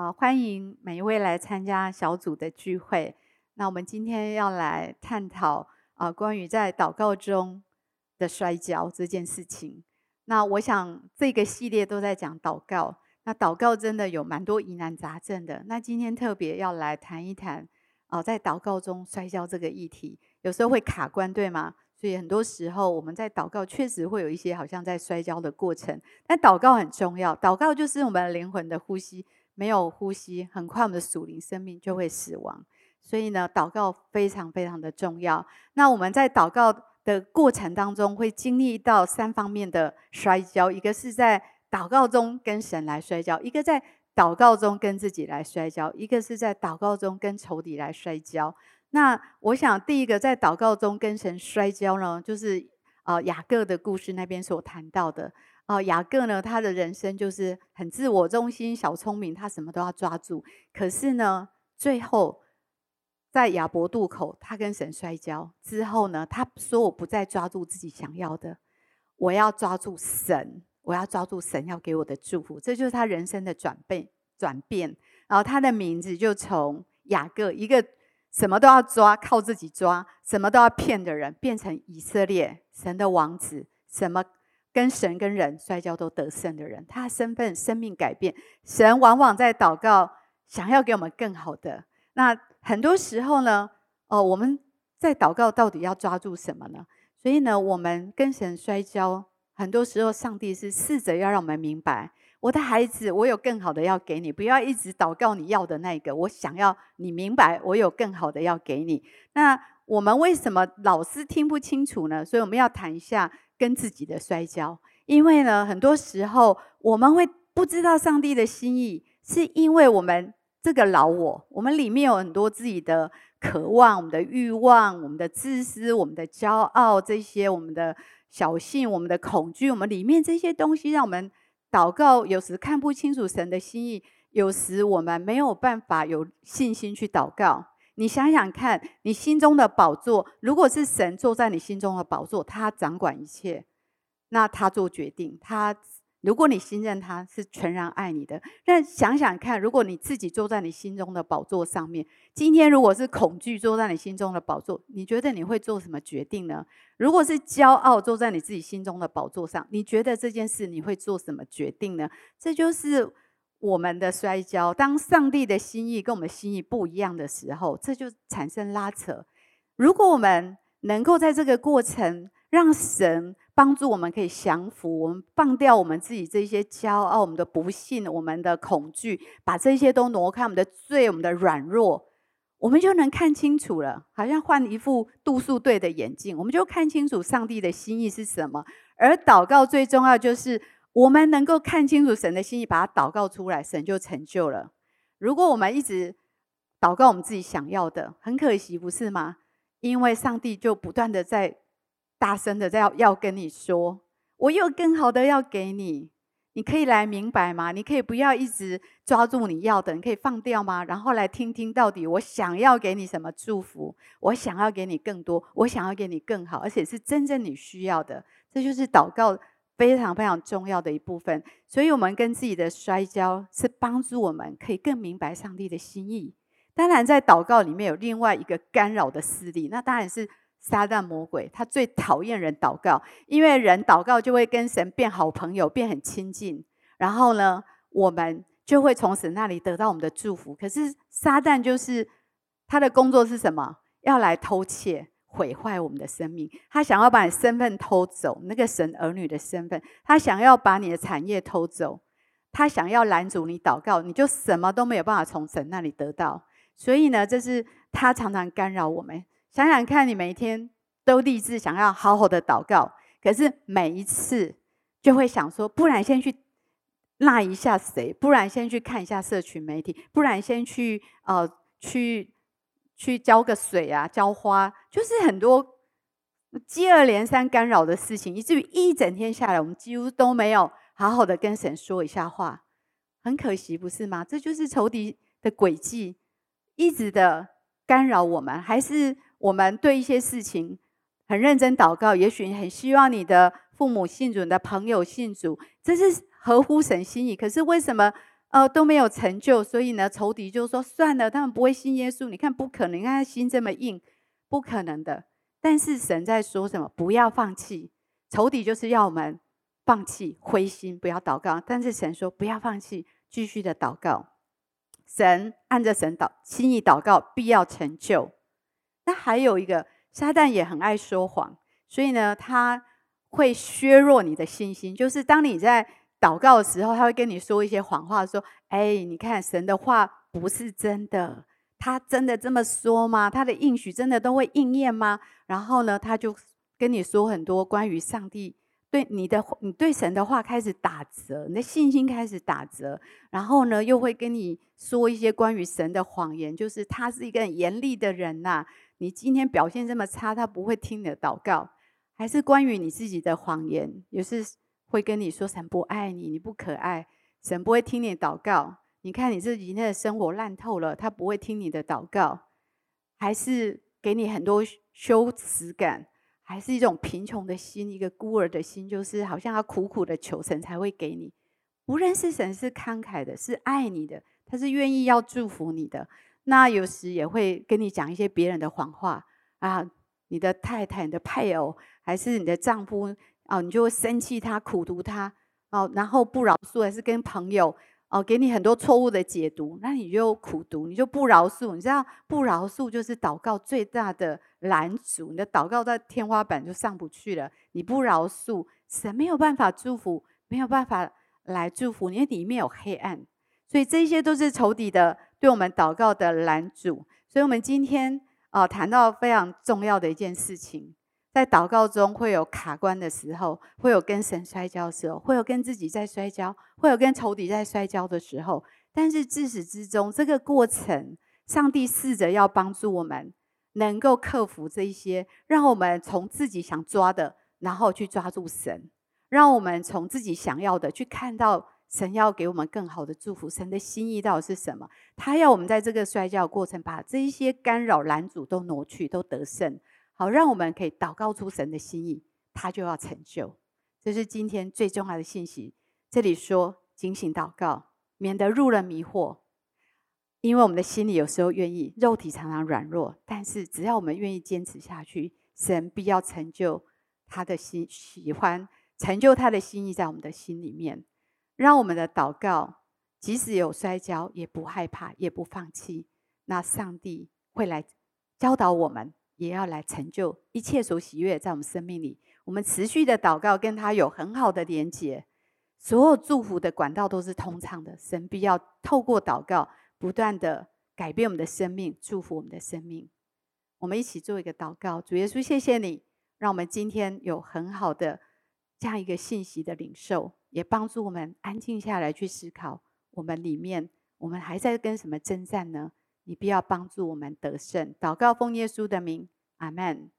啊，欢迎每一位来参加小组的聚会。那我们今天要来探讨啊，关于在祷告中的摔跤这件事情。那我想这个系列都在讲祷告。那祷告真的有蛮多疑难杂症的。那今天特别要来谈一谈啊，在祷告中摔跤这个议题，有时候会卡关，对吗？所以很多时候我们在祷告，确实会有一些好像在摔跤的过程。但祷告很重要，祷告就是我们灵魂的呼吸。没有呼吸，很快我们的属灵生命就会死亡。所以呢，祷告非常非常的重要。那我们在祷告的过程当中，会经历到三方面的摔跤：一个是在祷告中跟神来摔跤；一个在祷告中跟自己来摔跤；一个是在祷告中跟仇敌来摔跤。那我想，第一个在祷告中跟神摔跤呢，就是啊雅各的故事那边所谈到的。哦，雅各呢，他的人生就是很自我中心、小聪明，他什么都要抓住。可是呢，最后在亚伯渡口，他跟神摔跤之后呢，他说：“我不再抓住自己想要的，我要抓住神，我要抓住神要给我的祝福。”这就是他人生的转变。转变，然后他的名字就从雅各一个什么都要抓、靠自己抓、什么都要骗的人，变成以色列神的王子。什么？跟神跟人摔跤都得胜的人，他的身份、生命改变。神往往在祷告，想要给我们更好的。那很多时候呢，哦，我们在祷告到底要抓住什么呢？所以呢，我们跟神摔跤，很多时候上帝是试着要让我们明白：我的孩子，我有更好的要给你，不要一直祷告你要的那个。我想要你明白，我有更好的要给你。那我们为什么老是听不清楚呢？所以我们要谈一下。跟自己的摔跤，因为呢，很多时候我们会不知道上帝的心意，是因为我们这个老我，我们里面有很多自己的渴望、我们的欲望、我们的自私、我们的骄傲，这些我们的小性、我们的恐惧，我们里面这些东西，让我们祷告有时看不清楚神的心意，有时我们没有办法有信心去祷告。你想想看，你心中的宝座，如果是神坐在你心中的宝座，他掌管一切，那他做决定。他如果你信任他，是全然爱你的。但想想看，如果你自己坐在你心中的宝座上面，今天如果是恐惧坐在你心中的宝座，你觉得你会做什么决定呢？如果是骄傲坐在你自己心中的宝座上，你觉得这件事你会做什么决定呢？这就是。我们的摔跤，当上帝的心意跟我们心意不一样的时候，这就产生拉扯。如果我们能够在这个过程，让神帮助我们可以降服，我们放掉我们自己这些骄傲、我们的不幸、我们的恐惧，把这些都挪开，我们的罪、我们的软弱，我们就能看清楚了。好像换一副度数对的眼镜，我们就看清楚上帝的心意是什么。而祷告最重要就是。我们能够看清楚神的心意，把它祷告出来，神就成就了。如果我们一直祷告我们自己想要的，很可惜，不是吗？因为上帝就不断的在大声的在要要跟你说：“我有更好的要给你，你可以来明白吗？你可以不要一直抓住你要的，你可以放掉吗？然后来听听到底我想要给你什么祝福，我想要给你更多，我想要给你更好，而且是真正你需要的。这就是祷告。”非常非常重要的一部分，所以我们跟自己的摔跤是帮助我们可以更明白上帝的心意。当然，在祷告里面有另外一个干扰的势力，那当然是撒旦魔鬼。他最讨厌人祷告，因为人祷告就会跟神变好朋友，变很亲近。然后呢，我们就会从神那里得到我们的祝福。可是撒旦就是他的工作是什么？要来偷窃。毁坏我们的生命，他想要把你身份偷走，那个神儿女的身份，他想要把你的产业偷走，他想要拦阻你祷告，你就什么都没有办法从神那里得到。所以呢，这是他常常干扰我们。想想看，你每一天都立志想要好好的祷告，可是每一次就会想说，不然先去拉一下谁，不然先去看一下社群媒体，不然先去呃去。去浇个水啊，浇花，就是很多接二连三干扰的事情，以至于一整天下来，我们几乎都没有好好的跟神说一下话，很可惜，不是吗？这就是仇敌的诡计，一直的干扰我们。还是我们对一些事情很认真祷告，也许很希望你的父母信主，你的朋友信主，这是合乎神心意。可是为什么呃都没有成就，所以呢，仇敌就说算了，他们不会信耶稣。你看不可能，你看他心这么硬，不可能的。但是神在说什么？不要放弃。仇敌就是要我们放弃、灰心，不要祷告。但是神说不要放弃，继续的祷告。神按着神祷心意祷告，必要成就。那还有一个，撒旦也很爱说谎，所以呢，他会削弱你的信心。就是当你在祷告的时候，他会跟你说一些谎话，说：“哎，你看神的话不是真的，他真的这么说吗？他的应许真的都会应验吗？”然后呢，他就跟你说很多关于上帝对你的，你对神的话开始打折，你的信心开始打折。然后呢，又会跟你说一些关于神的谎言，就是他是一个很严厉的人呐。你今天表现这么差，他不会听你的祷告，还是关于你自己的谎言，也是会跟你说神不爱你，你不可爱，神不会听你祷告。你看你自己今天的生活烂透了，他不会听你的祷告，还是给你很多。羞耻感，还是一种贫穷的心，一个孤儿的心，就是好像要苦苦的求神才会给你。不认识神是慷慨的，是爱你的，他是愿意要祝福你的。那有时也会跟你讲一些别人的谎话啊，你的太太、你的配偶，还是你的丈夫哦，你就会生气他、苦读他哦，然后不饶恕，还是跟朋友。哦，给你很多错误的解读，那你就苦读，你就不饶恕。你知道不饶恕就是祷告最大的拦阻，你的祷告在天花板就上不去了。你不饶恕，神没有办法祝福，没有办法来祝福，因为里面有黑暗。所以这些都是仇敌的对我们祷告的拦阻。所以我们今天啊，谈到非常重要的一件事情。在祷告中会有卡关的时候，会有跟神摔跤的时候，会有跟自己在摔跤，会有跟仇敌在摔跤的时候。但是自始至终，这个过程，上帝试着要帮助我们，能够克服这一些，让我们从自己想抓的，然后去抓住神，让我们从自己想要的去看到神要给我们更好的祝福。神的心意到底是什么？他要我们在这个摔跤过程，把这一些干扰拦阻都挪去，都得胜。好，让我们可以祷告出神的心意，他就要成就。这是今天最重要的信息。这里说警醒祷告，免得入了迷惑。因为我们的心里有时候愿意，肉体常常软弱，但是只要我们愿意坚持下去，神必要成就他的心喜欢，成就他的心意在我们的心里面。让我们的祷告，即使有摔跤，也不害怕，也不放弃。那上帝会来教导我们。也要来成就一切所喜悦在我们生命里。我们持续的祷告，跟他有很好的连接，所有祝福的管道都是通畅的。神必要透过祷告，不断的改变我们的生命，祝福我们的生命。我们一起做一个祷告，主耶稣，谢谢你，让我们今天有很好的这样一个信息的领受，也帮助我们安静下来去思考，我们里面我们还在跟什么征战呢？你必要帮助我们得胜。祷告奉耶稣的名，阿门。